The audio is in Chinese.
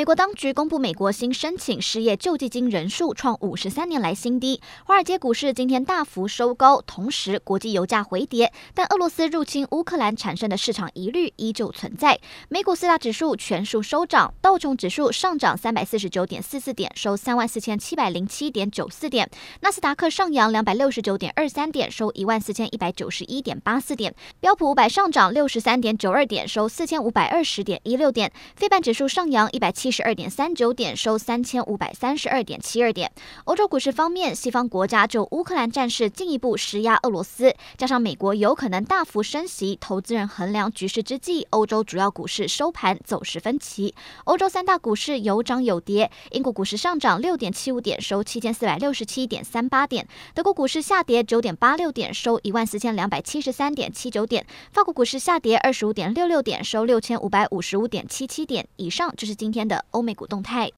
美国当局公布，美国新申请失业救济金人数创五十三年来新低。华尔街股市今天大幅收高，同时国际油价回跌，但俄罗斯入侵乌克兰产生的市场疑虑依旧存在。美股四大指数全数收涨，道琼指数上涨三百四十九点四四点，收三万四千七百零七点九四点；纳斯达克上扬两百六十九点二三点，收一万四千一百九十一点八四点；标普五百上涨六十三点九二点，收四千五百二十点一六点；非半指数上扬一百七十二点三九点，收三千五百三十二点七二点。欧洲股市方面，西方国家就乌克兰战事进一步施压俄罗斯，加上美国有可能大幅升息，投资人衡量局势之际，欧洲主要股市收盘走势分歧。欧洲三大股市有涨有跌，英国股市上涨六点七五点，收七千四百六十七点三八点；德国股市下跌九点八六点，收一万四千两百七十三点七九点；法国股市下跌二十五点六六点，收六千五百五十五点七七点。以上就是今天的欧美股动态。